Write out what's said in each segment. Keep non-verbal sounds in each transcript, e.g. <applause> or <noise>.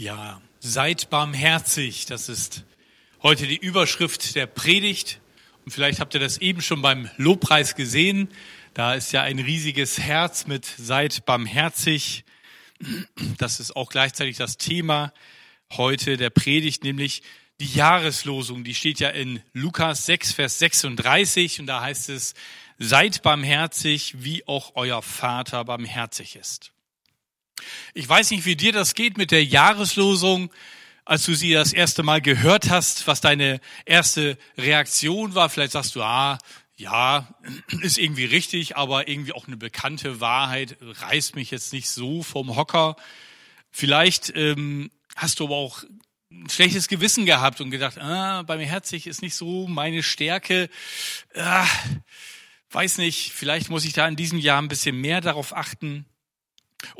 Ja, seid barmherzig. Das ist heute die Überschrift der Predigt. Und vielleicht habt ihr das eben schon beim Lobpreis gesehen. Da ist ja ein riesiges Herz mit seid barmherzig. Das ist auch gleichzeitig das Thema heute der Predigt, nämlich die Jahreslosung. Die steht ja in Lukas 6, Vers 36 und da heißt es, seid barmherzig, wie auch euer Vater barmherzig ist. Ich weiß nicht, wie dir das geht mit der Jahreslosung, als du sie das erste Mal gehört hast, was deine erste Reaktion war. Vielleicht sagst du, ah, ja, <clears throat> ist irgendwie richtig, aber irgendwie auch eine bekannte Wahrheit reißt mich jetzt nicht so vom Hocker. Vielleicht ähm, hast du aber auch ein schlechtes Gewissen gehabt und gedacht, ah, bei mir herzig ist nicht so meine Stärke. Ah, weiß nicht, vielleicht muss ich da in diesem Jahr ein bisschen mehr darauf achten.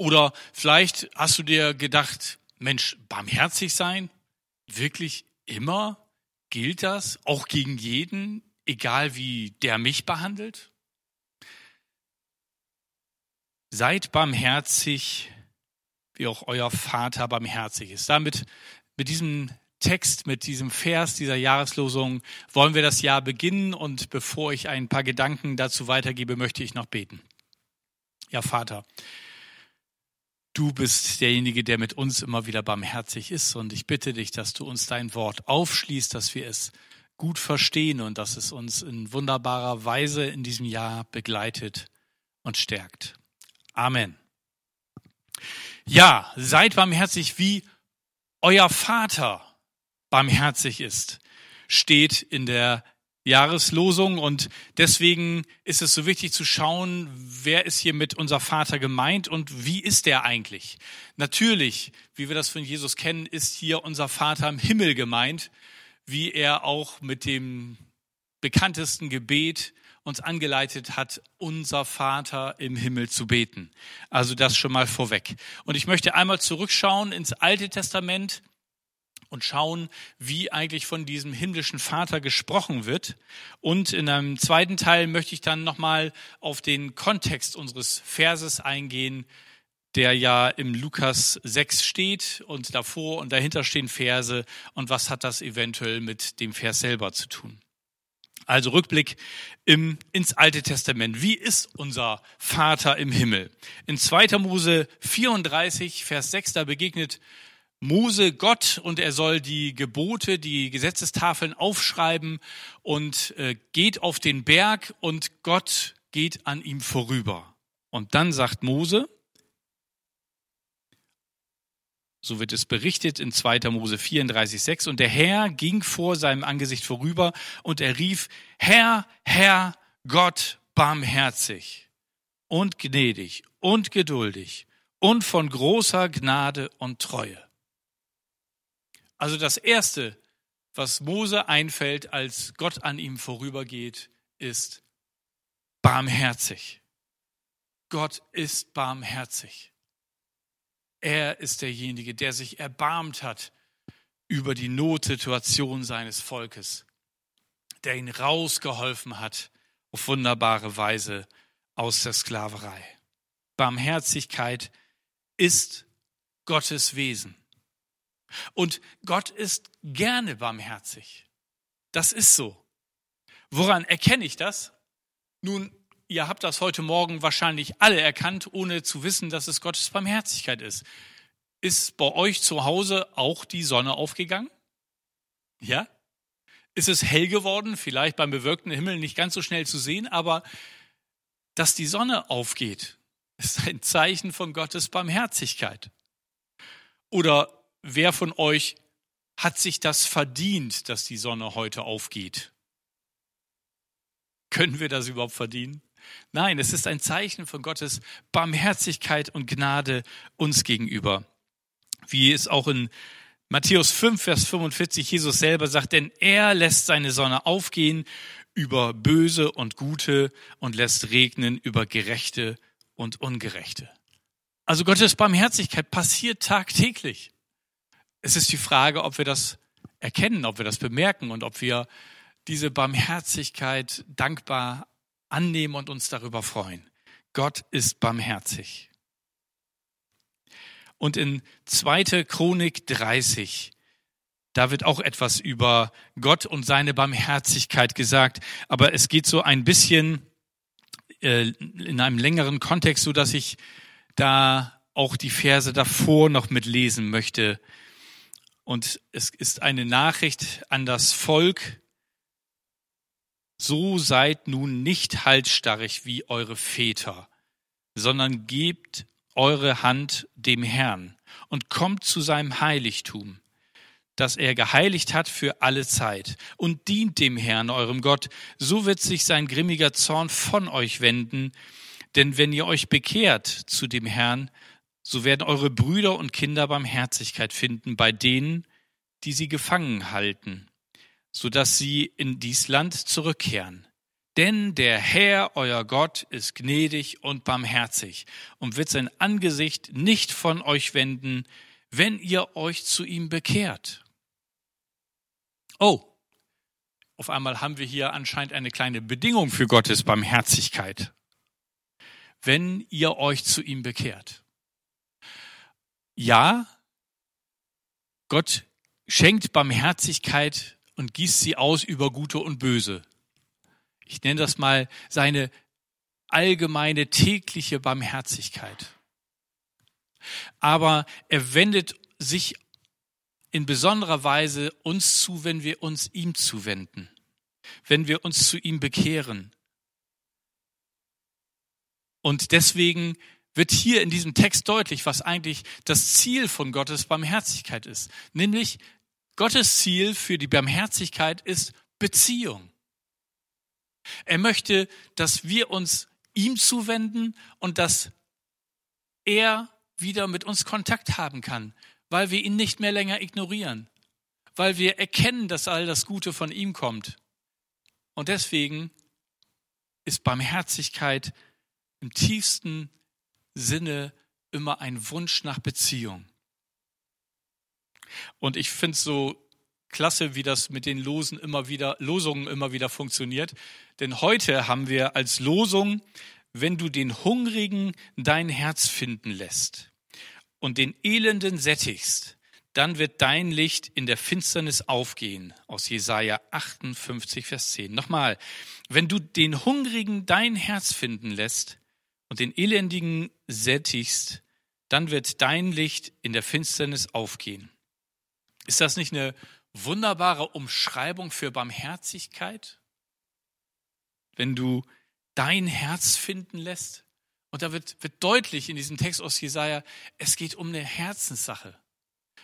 Oder vielleicht hast du dir gedacht, Mensch, barmherzig sein, wirklich immer gilt das, auch gegen jeden, egal wie der mich behandelt? Seid barmherzig, wie auch euer Vater barmherzig ist. Damit, mit diesem Text, mit diesem Vers dieser Jahreslosung wollen wir das Jahr beginnen und bevor ich ein paar Gedanken dazu weitergebe, möchte ich noch beten. Ja, Vater, Du bist derjenige, der mit uns immer wieder barmherzig ist. Und ich bitte dich, dass du uns dein Wort aufschließt, dass wir es gut verstehen und dass es uns in wunderbarer Weise in diesem Jahr begleitet und stärkt. Amen. Ja, seid barmherzig, wie euer Vater barmherzig ist, steht in der Jahreslosung und deswegen ist es so wichtig zu schauen, wer ist hier mit unser Vater gemeint und wie ist der eigentlich? Natürlich, wie wir das von Jesus kennen, ist hier unser Vater im Himmel gemeint, wie er auch mit dem bekanntesten Gebet uns angeleitet hat, unser Vater im Himmel zu beten. Also das schon mal vorweg. Und ich möchte einmal zurückschauen ins Alte Testament und schauen, wie eigentlich von diesem himmlischen Vater gesprochen wird. Und in einem zweiten Teil möchte ich dann nochmal auf den Kontext unseres Verses eingehen, der ja im Lukas 6 steht und davor und dahinter stehen Verse und was hat das eventuell mit dem Vers selber zu tun. Also Rückblick im, ins Alte Testament. Wie ist unser Vater im Himmel? In 2. Mose 34, Vers 6, da begegnet Mose Gott und er soll die Gebote, die Gesetzestafeln aufschreiben und äh, geht auf den Berg und Gott geht an ihm vorüber. Und dann sagt Mose, so wird es berichtet in 2. Mose 34,6, und der Herr ging vor seinem Angesicht vorüber und er rief, Herr, Herr, Gott, barmherzig und gnädig und geduldig und von großer Gnade und Treue also das Erste, was Mose einfällt, als Gott an ihm vorübergeht, ist barmherzig. Gott ist barmherzig. Er ist derjenige, der sich erbarmt hat über die Notsituation seines Volkes, der ihn rausgeholfen hat auf wunderbare Weise aus der Sklaverei. Barmherzigkeit ist Gottes Wesen. Und Gott ist gerne barmherzig. Das ist so. Woran erkenne ich das? Nun, ihr habt das heute Morgen wahrscheinlich alle erkannt, ohne zu wissen, dass es Gottes Barmherzigkeit ist. Ist bei euch zu Hause auch die Sonne aufgegangen? Ja? Ist es hell geworden? Vielleicht beim bewölkten Himmel nicht ganz so schnell zu sehen, aber dass die Sonne aufgeht, ist ein Zeichen von Gottes Barmherzigkeit. Oder wer von euch hat sich das verdient, dass die Sonne heute aufgeht? Können wir das überhaupt verdienen? Nein, es ist ein Zeichen von Gottes Barmherzigkeit und Gnade uns gegenüber. Wie es auch in Matthäus 5, Vers 45 Jesus selber sagt, denn er lässt seine Sonne aufgehen über Böse und Gute und lässt regnen über Gerechte und Ungerechte. Also Gottes Barmherzigkeit passiert tagtäglich. Es ist die Frage, ob wir das erkennen, ob wir das bemerken und ob wir diese Barmherzigkeit dankbar annehmen und uns darüber freuen. Gott ist barmherzig. Und in 2. Chronik 30, da wird auch etwas über Gott und seine Barmherzigkeit gesagt. Aber es geht so ein bisschen äh, in einem längeren Kontext, so dass ich da auch die Verse davor noch mitlesen möchte. Und es ist eine Nachricht an das Volk. So seid nun nicht halsstarrig wie eure Väter, sondern gebt eure Hand dem Herrn und kommt zu seinem Heiligtum, das er geheiligt hat für alle Zeit und dient dem Herrn, eurem Gott. So wird sich sein grimmiger Zorn von euch wenden, denn wenn ihr euch bekehrt zu dem Herrn, so werden eure Brüder und Kinder Barmherzigkeit finden bei denen, die sie gefangen halten, so dass sie in dies Land zurückkehren. Denn der Herr, euer Gott, ist gnädig und barmherzig und wird sein Angesicht nicht von euch wenden, wenn ihr euch zu ihm bekehrt. Oh, auf einmal haben wir hier anscheinend eine kleine Bedingung für Gottes Barmherzigkeit. Wenn ihr euch zu ihm bekehrt. Ja, Gott schenkt Barmherzigkeit und gießt sie aus über Gute und Böse. Ich nenne das mal seine allgemeine tägliche Barmherzigkeit. Aber er wendet sich in besonderer Weise uns zu, wenn wir uns ihm zuwenden, wenn wir uns zu ihm bekehren. Und deswegen wird hier in diesem Text deutlich, was eigentlich das Ziel von Gottes Barmherzigkeit ist. Nämlich Gottes Ziel für die Barmherzigkeit ist Beziehung. Er möchte, dass wir uns ihm zuwenden und dass er wieder mit uns Kontakt haben kann, weil wir ihn nicht mehr länger ignorieren, weil wir erkennen, dass all das Gute von ihm kommt. Und deswegen ist Barmherzigkeit im tiefsten Sinne immer ein Wunsch nach Beziehung. Und ich finde es so klasse, wie das mit den Losen immer wieder, Losungen immer wieder funktioniert. Denn heute haben wir als Losung, wenn du den Hungrigen dein Herz finden lässt und den Elenden sättigst, dann wird dein Licht in der Finsternis aufgehen. Aus Jesaja 58, Vers 10. Nochmal. Wenn du den Hungrigen dein Herz finden lässt und den Elendigen sättigst, dann wird dein Licht in der Finsternis aufgehen. Ist das nicht eine wunderbare Umschreibung für Barmherzigkeit? Wenn du dein Herz finden lässt? Und da wird, wird deutlich in diesem Text aus Jesaja, es geht um eine Herzenssache.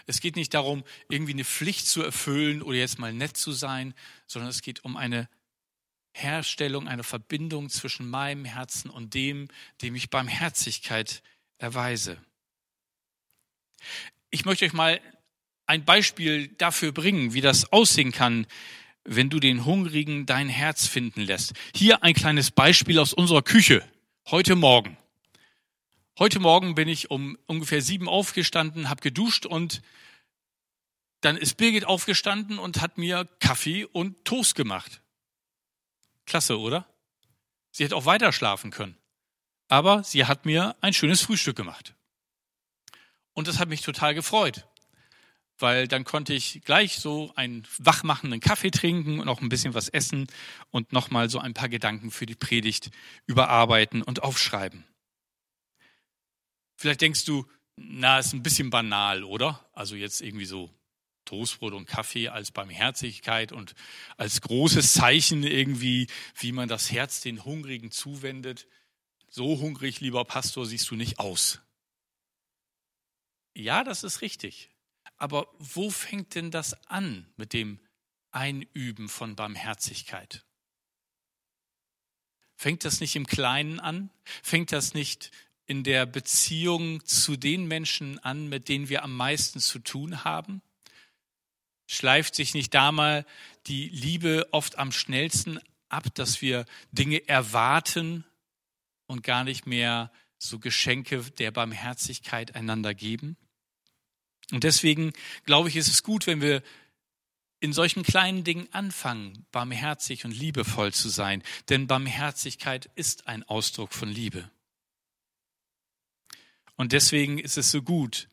Es geht nicht darum, irgendwie eine Pflicht zu erfüllen oder jetzt mal nett zu sein, sondern es geht um eine Herstellung, eine Verbindung zwischen meinem Herzen und dem, dem ich Barmherzigkeit erweise. Ich möchte euch mal ein Beispiel dafür bringen, wie das aussehen kann, wenn du den Hungrigen dein Herz finden lässt. Hier ein kleines Beispiel aus unserer Küche heute Morgen. Heute Morgen bin ich um ungefähr sieben aufgestanden, habe geduscht und dann ist Birgit aufgestanden und hat mir Kaffee und Toast gemacht. Klasse, oder? Sie hätte auch weiter schlafen können. Aber sie hat mir ein schönes Frühstück gemacht. Und das hat mich total gefreut weil dann konnte ich gleich so einen wachmachenden Kaffee trinken und auch ein bisschen was essen und nochmal so ein paar Gedanken für die Predigt überarbeiten und aufschreiben. Vielleicht denkst du, na, ist ein bisschen banal, oder? Also jetzt irgendwie so Toastbrot und Kaffee als Barmherzigkeit und als großes Zeichen irgendwie, wie man das Herz den Hungrigen zuwendet. So hungrig, lieber Pastor, siehst du nicht aus. Ja, das ist richtig. Aber wo fängt denn das an mit dem Einüben von Barmherzigkeit? Fängt das nicht im Kleinen an? Fängt das nicht in der Beziehung zu den Menschen an, mit denen wir am meisten zu tun haben? Schleift sich nicht da mal die Liebe oft am schnellsten ab, dass wir Dinge erwarten und gar nicht mehr so Geschenke der Barmherzigkeit einander geben? Und deswegen glaube ich, ist es gut, wenn wir in solchen kleinen Dingen anfangen, barmherzig und liebevoll zu sein. Denn Barmherzigkeit ist ein Ausdruck von Liebe. Und deswegen ist es so gut,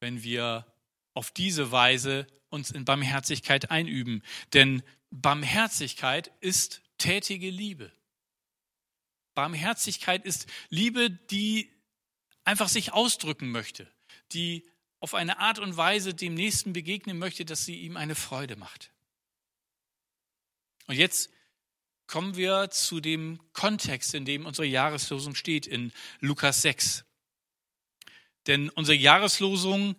wenn wir auf diese Weise uns in Barmherzigkeit einüben. Denn Barmherzigkeit ist tätige Liebe. Barmherzigkeit ist Liebe, die einfach sich ausdrücken möchte, die auf eine Art und Weise dem Nächsten begegnen möchte, dass sie ihm eine Freude macht. Und jetzt kommen wir zu dem Kontext, in dem unsere Jahreslosung steht, in Lukas 6. Denn unsere Jahreslosung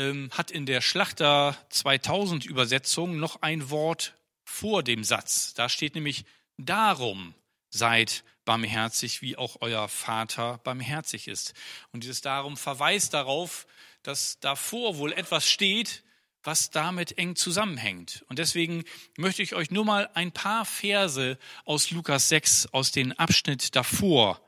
ähm, hat in der Schlachter 2000 Übersetzung noch ein Wort vor dem Satz. Da steht nämlich, darum seid barmherzig, wie auch euer Vater barmherzig ist. Und dieses darum verweist darauf, dass davor wohl etwas steht, was damit eng zusammenhängt. Und deswegen möchte ich euch nur mal ein paar Verse aus Lukas 6, aus dem Abschnitt davor,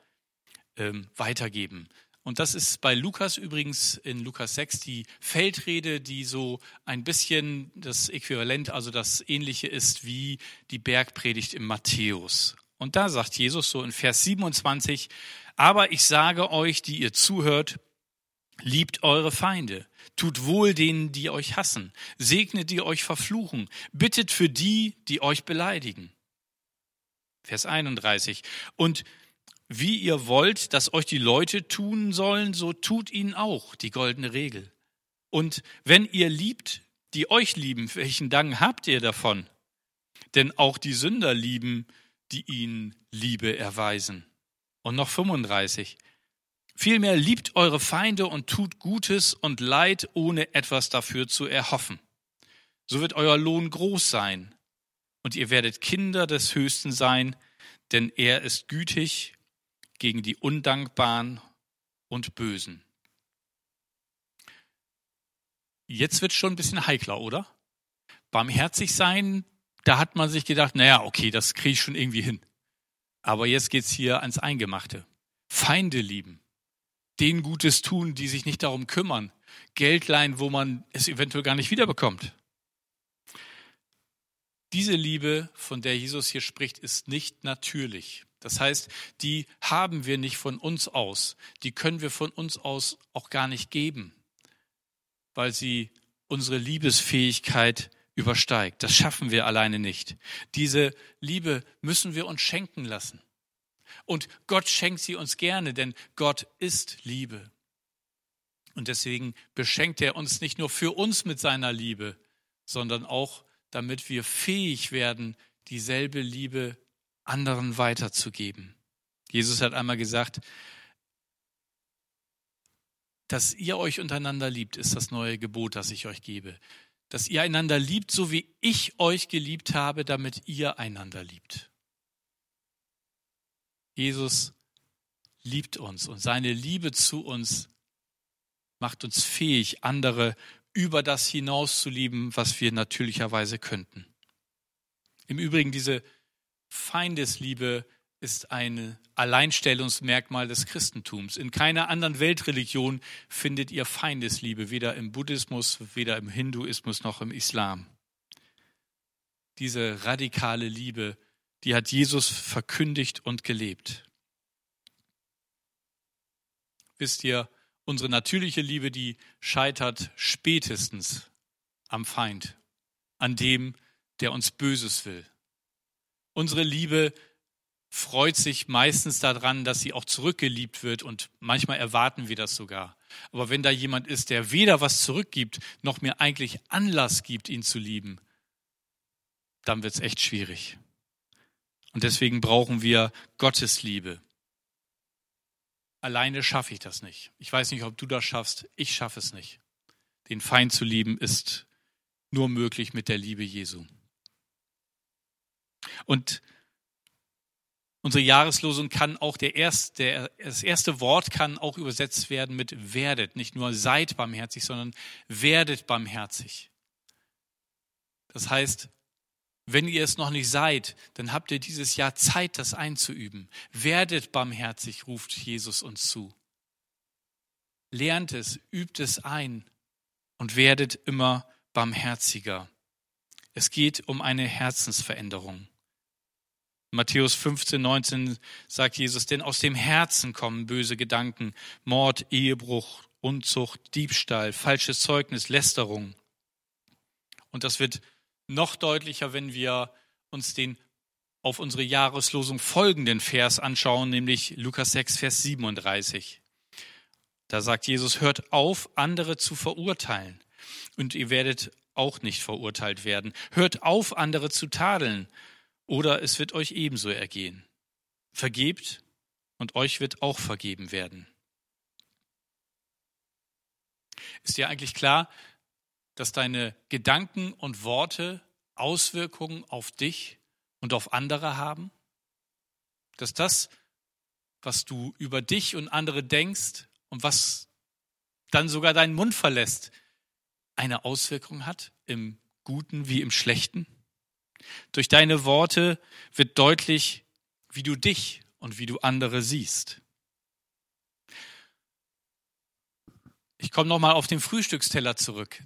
ähm, weitergeben. Und das ist bei Lukas übrigens in Lukas 6 die Feldrede, die so ein bisschen das Äquivalent, also das ähnliche ist wie die Bergpredigt im Matthäus. Und da sagt Jesus so in Vers 27, aber ich sage euch, die ihr zuhört, liebt eure Feinde, tut wohl denen, die euch hassen, segnet die euch verfluchen, bittet für die, die euch beleidigen. Vers 31. Und wie ihr wollt, dass euch die Leute tun sollen, so tut ihnen auch die goldene Regel. Und wenn ihr liebt, die euch lieben, welchen Dank habt ihr davon? Denn auch die Sünder lieben, die ihnen Liebe erweisen. Und noch 35. Vielmehr liebt eure Feinde und tut Gutes und Leid, ohne etwas dafür zu erhoffen. So wird euer Lohn groß sein. Und ihr werdet Kinder des Höchsten sein, denn er ist gütig gegen die Undankbaren und Bösen. Jetzt wird schon ein bisschen heikler, oder? Barmherzig sein da hat man sich gedacht, naja, okay, das kriege ich schon irgendwie hin. Aber jetzt geht's hier ans Eingemachte. Feinde lieben. Denen Gutes tun, die sich nicht darum kümmern. Geld leihen, wo man es eventuell gar nicht wiederbekommt. Diese Liebe, von der Jesus hier spricht, ist nicht natürlich. Das heißt, die haben wir nicht von uns aus. Die können wir von uns aus auch gar nicht geben, weil sie unsere Liebesfähigkeit übersteigt. Das schaffen wir alleine nicht. Diese Liebe müssen wir uns schenken lassen. Und Gott schenkt sie uns gerne, denn Gott ist Liebe. Und deswegen beschenkt er uns nicht nur für uns mit seiner Liebe, sondern auch, damit wir fähig werden, dieselbe Liebe anderen weiterzugeben. Jesus hat einmal gesagt, dass ihr euch untereinander liebt, ist das neue Gebot, das ich euch gebe dass ihr einander liebt, so wie ich euch geliebt habe, damit ihr einander liebt. Jesus liebt uns und seine Liebe zu uns macht uns fähig, andere über das hinaus zu lieben, was wir natürlicherweise könnten. Im Übrigen, diese Feindesliebe ist ein Alleinstellungsmerkmal des Christentums. In keiner anderen Weltreligion findet ihr Feindesliebe, weder im Buddhismus, weder im Hinduismus noch im Islam. Diese radikale Liebe, die hat Jesus verkündigt und gelebt. Wisst ihr, unsere natürliche Liebe, die scheitert spätestens am Feind, an dem, der uns Böses will. Unsere Liebe freut sich meistens daran, dass sie auch zurückgeliebt wird und manchmal erwarten wir das sogar. Aber wenn da jemand ist, der weder was zurückgibt, noch mir eigentlich Anlass gibt, ihn zu lieben, dann wird es echt schwierig. Und deswegen brauchen wir Gottes Liebe. Alleine schaffe ich das nicht. Ich weiß nicht, ob du das schaffst. Ich schaffe es nicht. Den Feind zu lieben ist nur möglich mit der Liebe Jesu. Und Unsere Jahreslosung kann auch der erste, das erste Wort kann auch übersetzt werden mit werdet. Nicht nur seid barmherzig, sondern werdet barmherzig. Das heißt, wenn ihr es noch nicht seid, dann habt ihr dieses Jahr Zeit, das einzuüben. Werdet barmherzig, ruft Jesus uns zu. Lernt es, übt es ein und werdet immer barmherziger. Es geht um eine Herzensveränderung. Matthäus 15, 19 sagt Jesus, denn aus dem Herzen kommen böse Gedanken, Mord, Ehebruch, Unzucht, Diebstahl, falsches Zeugnis, Lästerung. Und das wird noch deutlicher, wenn wir uns den auf unsere Jahreslosung folgenden Vers anschauen, nämlich Lukas 6, Vers 37. Da sagt Jesus, hört auf, andere zu verurteilen, und ihr werdet auch nicht verurteilt werden. Hört auf, andere zu tadeln, oder es wird euch ebenso ergehen. Vergebt, und euch wird auch vergeben werden. Ist dir eigentlich klar, dass deine Gedanken und Worte Auswirkungen auf dich und auf andere haben? Dass das, was du über dich und andere denkst und was dann sogar deinen Mund verlässt, eine Auswirkung hat, im Guten wie im Schlechten? Durch deine Worte wird deutlich, wie du dich und wie du andere siehst. Ich komme nochmal auf den Frühstücksteller zurück.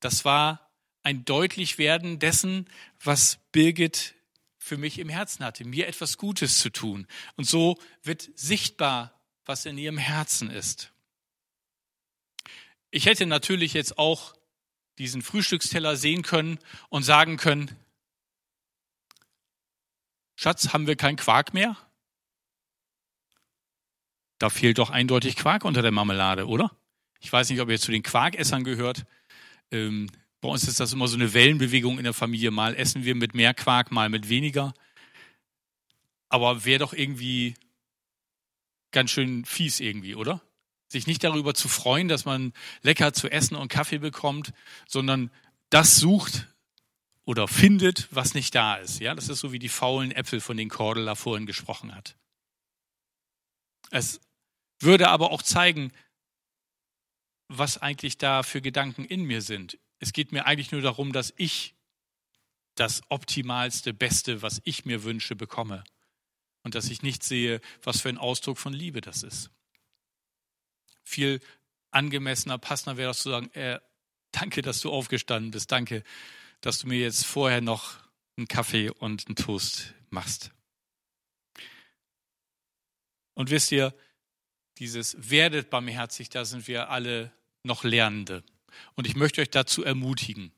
Das war ein Deutlichwerden dessen, was Birgit für mich im Herzen hatte, mir etwas Gutes zu tun. Und so wird sichtbar, was in ihrem Herzen ist. Ich hätte natürlich jetzt auch diesen Frühstücksteller sehen können und sagen können, Schatz, haben wir keinen Quark mehr? Da fehlt doch eindeutig Quark unter der Marmelade, oder? Ich weiß nicht, ob ihr zu den Quarkessern gehört. Ähm, bei uns ist das immer so eine Wellenbewegung in der Familie. Mal essen wir mit mehr Quark, mal mit weniger. Aber wäre doch irgendwie ganz schön fies irgendwie, oder? Sich nicht darüber zu freuen, dass man lecker zu essen und Kaffee bekommt, sondern das sucht oder findet, was nicht da ist. Ja, das ist so wie die faulen Äpfel, von denen Cordula vorhin gesprochen hat. Es würde aber auch zeigen, was eigentlich da für Gedanken in mir sind. Es geht mir eigentlich nur darum, dass ich das optimalste, beste, was ich mir wünsche, bekomme. Und dass ich nicht sehe, was für ein Ausdruck von Liebe das ist. Viel angemessener, passender wäre das zu sagen, äh, danke, dass du aufgestanden bist. Danke, dass du mir jetzt vorher noch einen Kaffee und einen Toast machst. Und wisst ihr, dieses werdet barmherzig, da sind wir alle noch Lernende. Und ich möchte euch dazu ermutigen,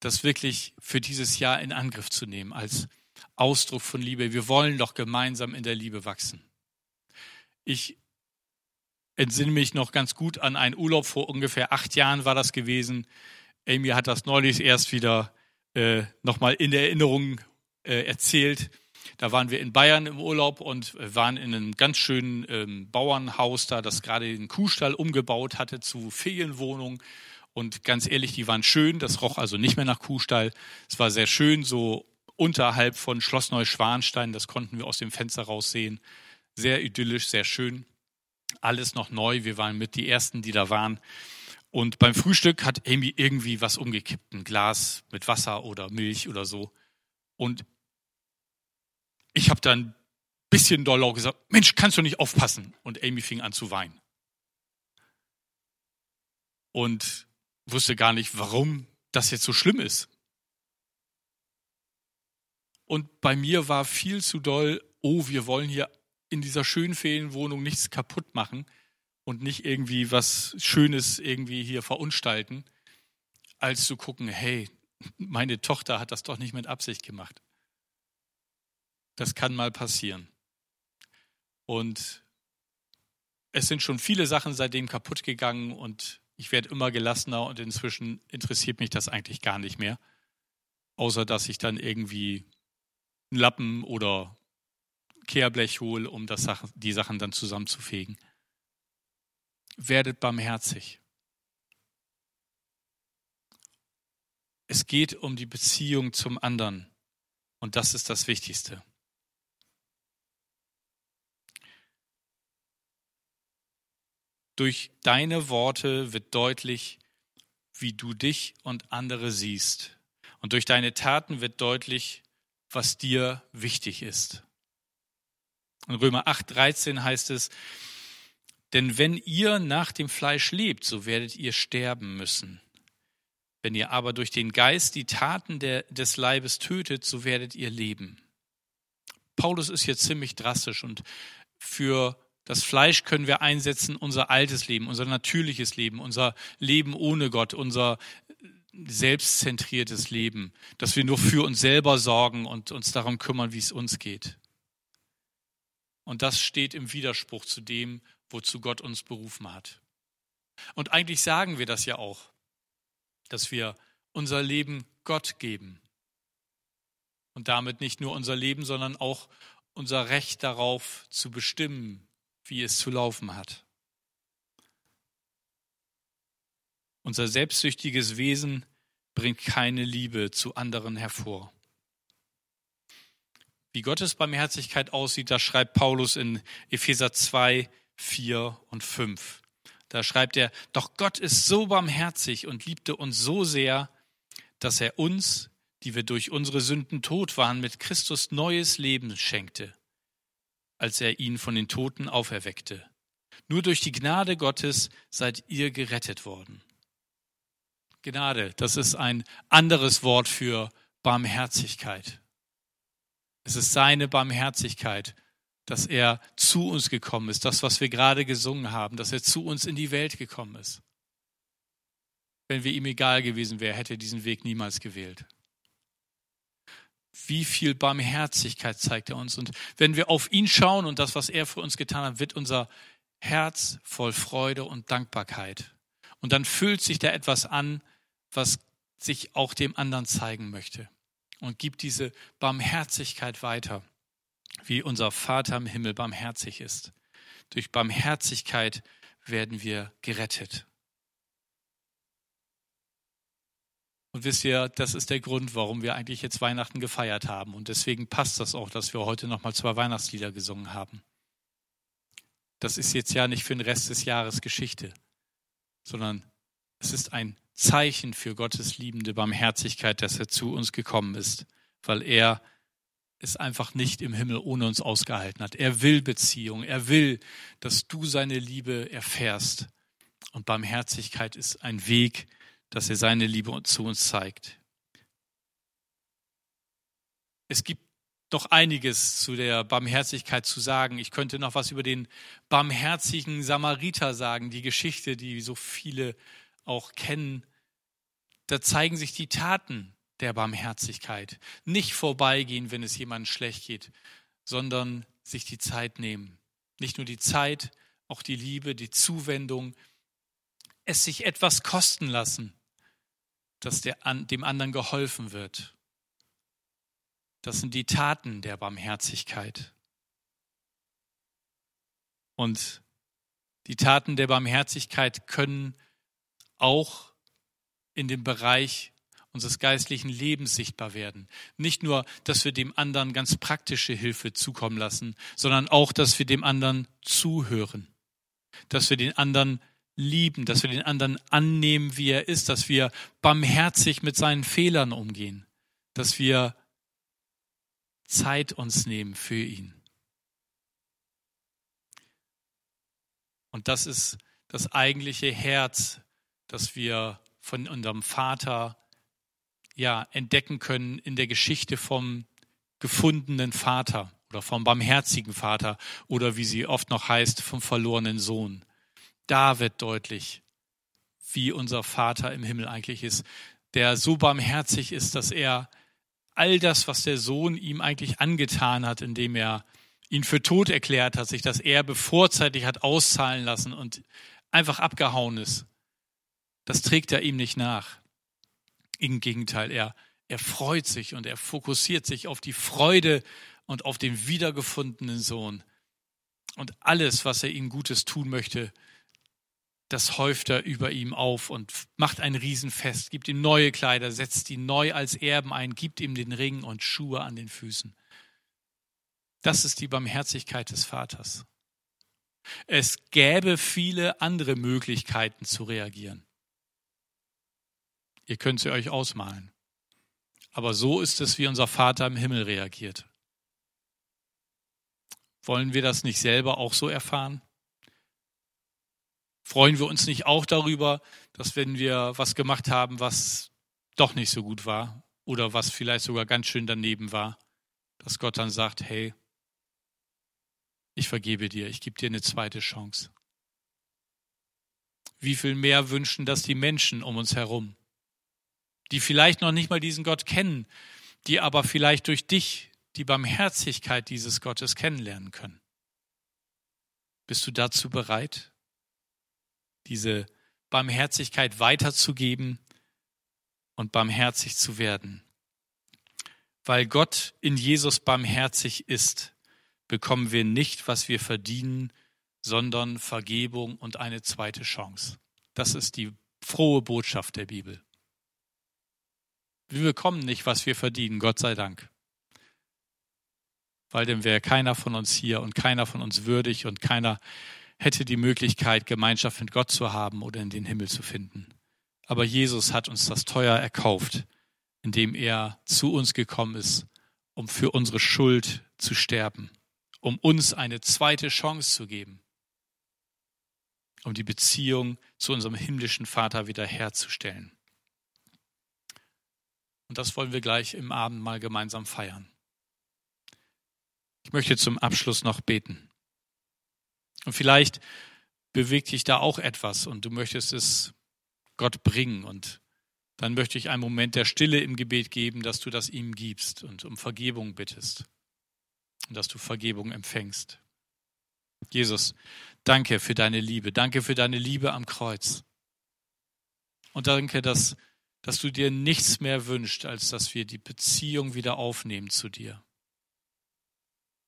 das wirklich für dieses Jahr in Angriff zu nehmen als Ausdruck von Liebe. Wir wollen doch gemeinsam in der Liebe wachsen. Ich entsinne mich noch ganz gut an einen Urlaub vor ungefähr acht Jahren war das gewesen. Amy hat das neulich erst wieder äh, nochmal in Erinnerung äh, erzählt. Da waren wir in Bayern im Urlaub und waren in einem ganz schönen ähm, Bauernhaus da, das gerade den Kuhstall umgebaut hatte zu Ferienwohnungen. Und ganz ehrlich, die waren schön. Das roch also nicht mehr nach Kuhstall. Es war sehr schön, so unterhalb von Schloss Neuschwanstein. Das konnten wir aus dem Fenster raus sehen. Sehr idyllisch, sehr schön. Alles noch neu. Wir waren mit die Ersten, die da waren. Und beim Frühstück hat Amy irgendwie was umgekippt. Ein Glas mit Wasser oder Milch oder so. Und ich habe dann ein bisschen doller gesagt, Mensch, kannst du nicht aufpassen? Und Amy fing an zu weinen. Und wusste gar nicht, warum das jetzt so schlimm ist. Und bei mir war viel zu doll, oh, wir wollen hier in dieser schönen Ferienwohnung nichts kaputt machen und nicht irgendwie was Schönes irgendwie hier verunstalten, als zu gucken, hey, meine Tochter hat das doch nicht mit Absicht gemacht. Das kann mal passieren. Und es sind schon viele Sachen seitdem kaputt gegangen und ich werde immer gelassener und inzwischen interessiert mich das eigentlich gar nicht mehr. Außer dass ich dann irgendwie einen Lappen oder Kehrblech hole, um das, die Sachen dann zusammenzufegen. Werdet barmherzig. Es geht um die Beziehung zum anderen und das ist das Wichtigste. Durch deine Worte wird deutlich, wie du dich und andere siehst. Und durch deine Taten wird deutlich, was dir wichtig ist. In Römer 8, 13 heißt es, denn wenn ihr nach dem Fleisch lebt, so werdet ihr sterben müssen. Wenn ihr aber durch den Geist die Taten der, des Leibes tötet, so werdet ihr leben. Paulus ist hier ziemlich drastisch und für Das Fleisch können wir einsetzen, unser altes Leben, unser natürliches Leben, unser Leben ohne Gott, unser selbstzentriertes Leben, dass wir nur für uns selber sorgen und uns darum kümmern, wie es uns geht. Und das steht im Widerspruch zu dem, wozu Gott uns berufen hat. Und eigentlich sagen wir das ja auch, dass wir unser Leben Gott geben. Und damit nicht nur unser Leben, sondern auch unser Recht darauf zu bestimmen, wie es zu laufen hat. Unser selbstsüchtiges Wesen bringt keine Liebe zu anderen hervor. Wie Gottes Barmherzigkeit aussieht, das schreibt Paulus in Epheser 2, 4 und 5. Da schreibt er, doch Gott ist so barmherzig und liebte uns so sehr, dass er uns, die wir durch unsere Sünden tot waren, mit Christus neues Leben schenkte, als er ihn von den Toten auferweckte. Nur durch die Gnade Gottes seid ihr gerettet worden. Gnade, das ist ein anderes Wort für Barmherzigkeit. Es ist seine Barmherzigkeit, dass er zu uns gekommen ist, das, was wir gerade gesungen haben, dass er zu uns in die Welt gekommen ist. Wenn wir ihm egal gewesen wären, hätte er diesen Weg niemals gewählt. Wie viel Barmherzigkeit zeigt er uns. Und wenn wir auf ihn schauen und das, was er für uns getan hat, wird unser Herz voll Freude und Dankbarkeit. Und dann fühlt sich da etwas an, was sich auch dem anderen zeigen möchte und gibt diese Barmherzigkeit weiter, wie unser Vater im Himmel barmherzig ist. Durch Barmherzigkeit werden wir gerettet. Und wisst ihr, das ist der Grund, warum wir eigentlich jetzt Weihnachten gefeiert haben. Und deswegen passt das auch, dass wir heute nochmal zwei Weihnachtslieder gesungen haben. Das ist jetzt ja nicht für den Rest des Jahres Geschichte, sondern es ist ein Zeichen für Gottes liebende Barmherzigkeit, dass er zu uns gekommen ist, weil er es einfach nicht im Himmel ohne uns ausgehalten hat. Er will Beziehung, er will, dass du seine Liebe erfährst. Und Barmherzigkeit ist ein Weg, dass er seine Liebe zu uns zeigt. Es gibt noch einiges zu der Barmherzigkeit zu sagen. Ich könnte noch was über den barmherzigen Samariter sagen, die Geschichte, die so viele auch kennen, da zeigen sich die Taten der Barmherzigkeit. Nicht vorbeigehen, wenn es jemandem schlecht geht, sondern sich die Zeit nehmen. Nicht nur die Zeit, auch die Liebe, die Zuwendung, es sich etwas kosten lassen, dass der, dem anderen geholfen wird. Das sind die Taten der Barmherzigkeit. Und die Taten der Barmherzigkeit können auch in dem Bereich unseres geistlichen Lebens sichtbar werden. Nicht nur, dass wir dem anderen ganz praktische Hilfe zukommen lassen, sondern auch, dass wir dem anderen zuhören, dass wir den anderen lieben, dass wir den anderen annehmen, wie er ist, dass wir barmherzig mit seinen Fehlern umgehen, dass wir Zeit uns nehmen für ihn. Und das ist das eigentliche Herz das wir von unserem Vater ja entdecken können in der Geschichte vom gefundenen Vater oder vom barmherzigen Vater oder wie sie oft noch heißt, vom verlorenen Sohn. Da wird deutlich, wie unser Vater im Himmel eigentlich ist, der so barmherzig ist, dass er all das, was der Sohn ihm eigentlich angetan hat, indem er ihn für tot erklärt hat, sich das Erbe vorzeitig hat auszahlen lassen und einfach abgehauen ist, das trägt er ihm nicht nach. Im Gegenteil, er, er freut sich und er fokussiert sich auf die Freude und auf den wiedergefundenen Sohn. Und alles, was er ihm Gutes tun möchte, das häuft er über ihm auf und macht ein Riesenfest, gibt ihm neue Kleider, setzt ihn neu als Erben ein, gibt ihm den Ring und Schuhe an den Füßen. Das ist die Barmherzigkeit des Vaters. Es gäbe viele andere Möglichkeiten zu reagieren. Ihr könnt sie euch ausmalen. Aber so ist es, wie unser Vater im Himmel reagiert. Wollen wir das nicht selber auch so erfahren? Freuen wir uns nicht auch darüber, dass wenn wir was gemacht haben, was doch nicht so gut war oder was vielleicht sogar ganz schön daneben war, dass Gott dann sagt, hey, ich vergebe dir, ich gebe dir eine zweite Chance. Wie viel mehr wünschen das die Menschen um uns herum, die vielleicht noch nicht mal diesen Gott kennen, die aber vielleicht durch dich die Barmherzigkeit dieses Gottes kennenlernen können. Bist du dazu bereit, diese Barmherzigkeit weiterzugeben und barmherzig zu werden? Weil Gott in Jesus barmherzig ist, bekommen wir nicht, was wir verdienen, sondern Vergebung und eine zweite Chance. Das ist die frohe Botschaft der Bibel. Wir bekommen nicht, was wir verdienen, Gott sei Dank. Weil dann wäre keiner von uns hier und keiner von uns würdig und keiner hätte die Möglichkeit, Gemeinschaft mit Gott zu haben oder in den Himmel zu finden. Aber Jesus hat uns das teuer erkauft, indem er zu uns gekommen ist, um für unsere Schuld zu sterben, um uns eine zweite Chance zu geben, um die Beziehung zu unserem himmlischen Vater wiederherzustellen. Und das wollen wir gleich im Abend mal gemeinsam feiern. Ich möchte zum Abschluss noch beten. Und vielleicht bewegt dich da auch etwas und du möchtest es Gott bringen. Und dann möchte ich einen Moment der Stille im Gebet geben, dass du das ihm gibst und um Vergebung bittest und dass du Vergebung empfängst. Jesus, danke für deine Liebe. Danke für deine Liebe am Kreuz. Und danke, dass dass du dir nichts mehr wünschst, als dass wir die Beziehung wieder aufnehmen zu dir.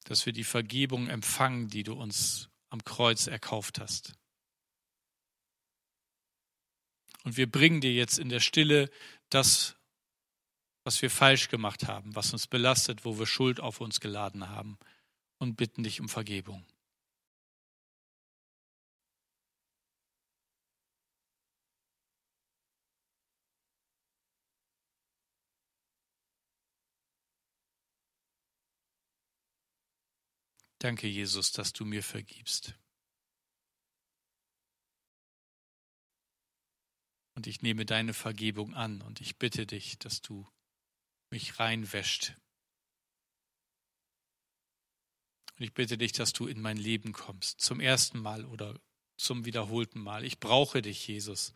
Dass wir die Vergebung empfangen, die du uns am Kreuz erkauft hast. Und wir bringen dir jetzt in der Stille das, was wir falsch gemacht haben, was uns belastet, wo wir Schuld auf uns geladen haben und bitten dich um Vergebung. Danke, Jesus, dass du mir vergibst. Und ich nehme deine Vergebung an und ich bitte dich, dass du mich reinwäscht. Und ich bitte dich, dass du in mein Leben kommst, zum ersten Mal oder zum wiederholten Mal. Ich brauche dich, Jesus.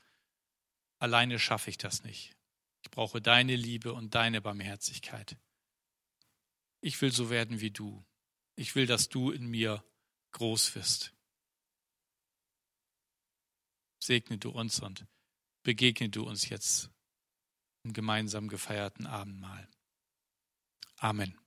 Alleine schaffe ich das nicht. Ich brauche deine Liebe und deine Barmherzigkeit. Ich will so werden wie du. Ich will, dass du in mir groß wirst. Segne du uns und begegne du uns jetzt im gemeinsam gefeierten Abendmahl. Amen.